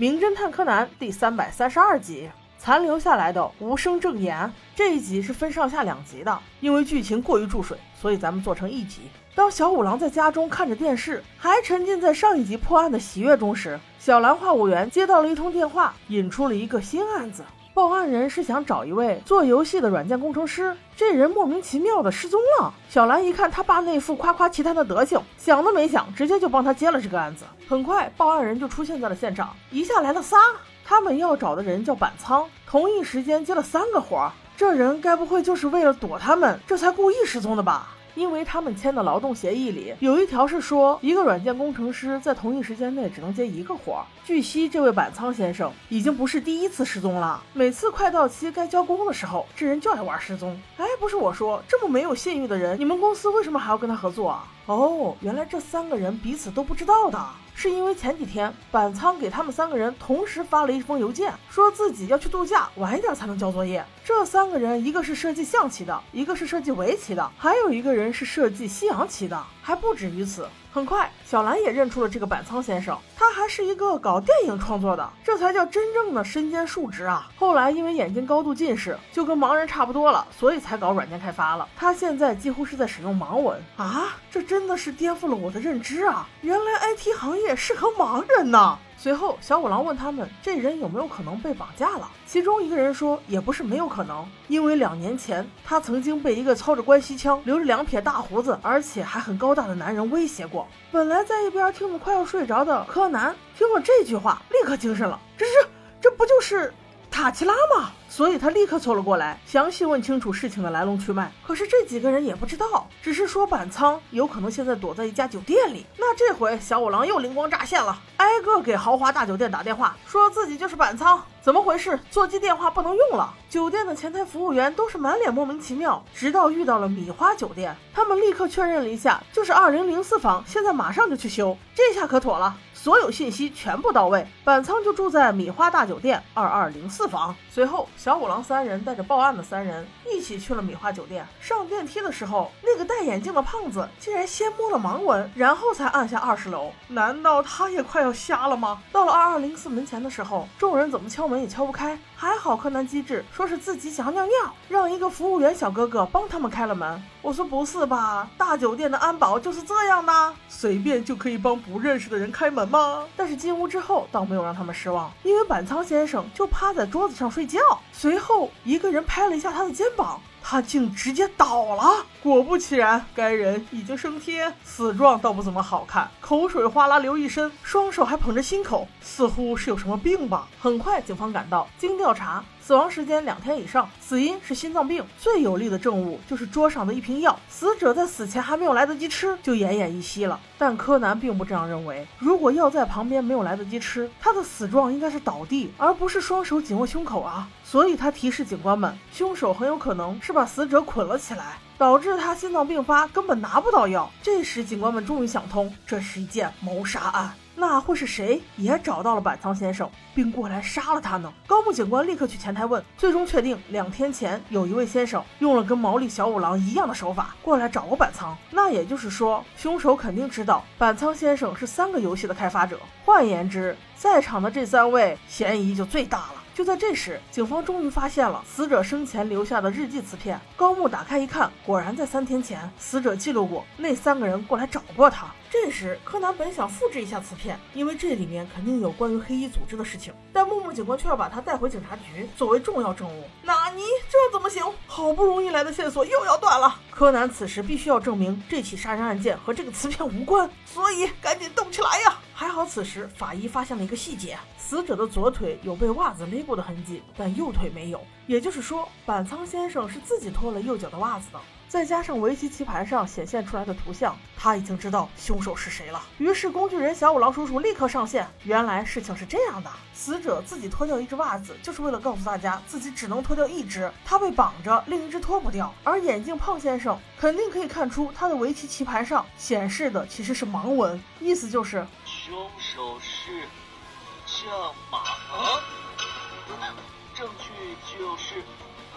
名侦探柯南》第三百三十二集。残留下来的无声证言这一集是分上下两集的，因为剧情过于注水，所以咱们做成一集。当小五郎在家中看着电视，还沉浸在上一集破案的喜悦中时，小兰话务员接到了一通电话，引出了一个新案子。报案人是想找一位做游戏的软件工程师，这人莫名其妙的失踪了。小兰一看他爸那副夸夸其谈的德行，想都没想，直接就帮他接了这个案子。很快，报案人就出现在了现场，一下来了仨。他们要找的人叫板仓，同一时间接了三个活。这人该不会就是为了躲他们，这才故意失踪的吧？因为他们签的劳动协议里有一条是说，一个软件工程师在同一时间内只能接一个活儿。据悉，这位板仓先生已经不是第一次失踪了，每次快到期该交工的时候，这人就爱玩失踪。哎，不是我说，这么没有信誉的人，你们公司为什么还要跟他合作啊？哦，原来这三个人彼此都不知道的。是因为前几天板仓给他们三个人同时发了一封邮件，说自己要去度假，晚一点才能交作业。这三个人，一个是设计象棋的，一个是设计围棋的，还有一个人是设计西洋棋的，还不止于此。很快，小兰也认出了这个板仓先生，他还是一个搞电影创作的，这才叫真正的身兼数职啊！后来因为眼睛高度近视，就跟盲人差不多了，所以才搞软件开发了。他现在几乎是在使用盲文啊！这真的是颠覆了我的认知啊！原来 IT 行业适合盲人呢。随后，小五郎问他们这人有没有可能被绑架了。其中一个人说，也不是没有可能，因为两年前他曾经被一个操着关西腔、留着两撇大胡子，而且还很高大的男人威胁过。本来在一边听得快要睡着的柯南，听了这句话，立刻精神了。这是，这不就是塔奇拉吗？所以他立刻凑了过来，详细问清楚事情的来龙去脉。可是这几个人也不知道，只是说板仓有可能现在躲在一家酒店里。那这回小五郎又灵光乍现了，挨个给豪华大酒店打电话，说自己就是板仓。怎么回事？座机电话不能用了。酒店的前台服务员都是满脸莫名其妙，直到遇到了米花酒店，他们立刻确认了一下，就是二零零四房，现在马上就去修。这下可妥了，所有信息全部到位，板仓就住在米花大酒店二二零四房。随后。小五郎三人带着报案的三人一起去了米花酒店。上电梯的时候，那个戴眼镜的胖子竟然先摸了盲文，然后才按下二十楼。难道他也快要瞎了吗？到了二二零四门前的时候，众人怎么敲门也敲不开。还好柯南机智，说是自己想要尿尿，让一个服务员小哥哥帮他们开了门。我说不是吧，大酒店的安保就是这样的，随便就可以帮不认识的人开门吗？但是进屋之后，倒没有让他们失望，因为板仓先生就趴在桌子上睡觉。随后，一个人拍了一下他的肩膀，他竟直接倒了。果不其然，该人已经升天，死状倒不怎么好看，口水哗啦流一身，双手还捧着心口，似乎是有什么病吧。很快，警方赶到，经调查。死亡时间两天以上，死因是心脏病。最有力的证物就是桌上的一瓶药，死者在死前还没有来得及吃，就奄奄一息了。但柯南并不这样认为，如果药在旁边没有来得及吃，他的死状应该是倒地，而不是双手紧握胸口啊。所以他提示警官们，凶手很有可能是把把死者捆了起来，导致他心脏病发，根本拿不到药。这时警官们终于想通，这是一件谋杀案。那会是谁也找到了板仓先生，并过来杀了他呢？高木警官立刻去前台问，最终确定两天前有一位先生用了跟毛利小五郎一样的手法过来找过板仓。那也就是说，凶手肯定知道板仓先生是三个游戏的开发者。换言之，在场的这三位嫌疑就最大了。就在这时，警方终于发现了死者生前留下的日记磁片。高木打开一看，果然在三天前，死者记录过那三个人过来找过他。这时，柯南本想复制一下磁片，因为这里面肯定有关于黑衣组织的事情，但木木警官却要把他带回警察局作为重要证物。纳尼？这怎么行？好不容易来的线索又要断了。柯南此时必须要证明这起杀人案件和这个磁片无关，所以赶紧动起来呀！还好，此时法医发现了一个细节：死者的左腿有被袜子勒过的痕迹，但右腿没有。也就是说，板仓先生是自己脱了右脚的袜子的。再加上围棋棋盘上显现出来的图像，他已经知道凶手是谁了。于是，工具人小五郎叔叔立刻上线。原来事情是这样的：死者自己脱掉一只袜子，就是为了告诉大家自己只能脱掉一只，他被绑着，另一只脱不掉。而眼镜胖先生肯定可以看出，他的围棋棋盘上显示的其实是盲文，意思就是凶手是叫马，证据就是。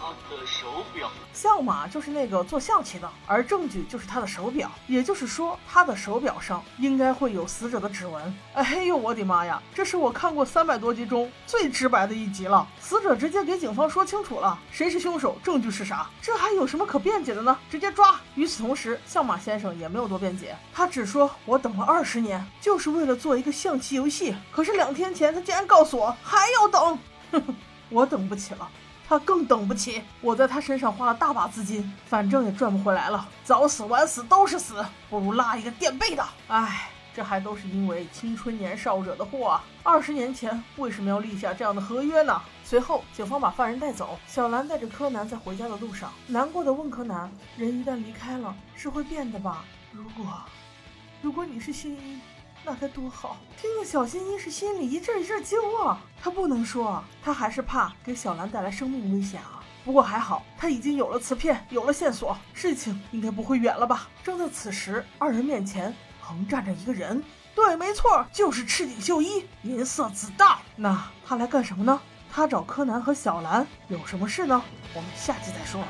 他的手表。相马就是那个做象棋的，而证据就是他的手表。也就是说，他的手表上应该会有死者的指纹。哎呦，我的妈呀！这是我看过三百多集中最直白的一集了。死者直接给警方说清楚了，谁是凶手，证据是啥，这还有什么可辩解的呢？直接抓！与此同时，相马先生也没有多辩解，他只说：“我等了二十年，就是为了做一个象棋游戏。可是两天前，他竟然告诉我还要等。”哼哼，我等不起了。他更等不起，我在他身上花了大把资金，反正也赚不回来了，早死晚死都是死，不如拉一个垫背的。唉，这还都是因为青春年少惹的祸啊！二十年前为什么要立下这样的合约呢？随后，警方把犯人带走，小兰带着柯南在回家的路上，难过的问柯南：“人一旦离开了，是会变的吧？如果，如果你是新一。”那该多好！听着，小新一是心里一阵一阵揪啊。他不能说，他还是怕给小兰带来生命危险啊。不过还好，他已经有了磁片，有了线索，事情应该不会远了吧？正在此时，二人面前横站着一个人。对，没错，就是赤井秀一，银色子弹。那他来干什么呢？他找柯南和小兰有什么事呢？我们下集再说。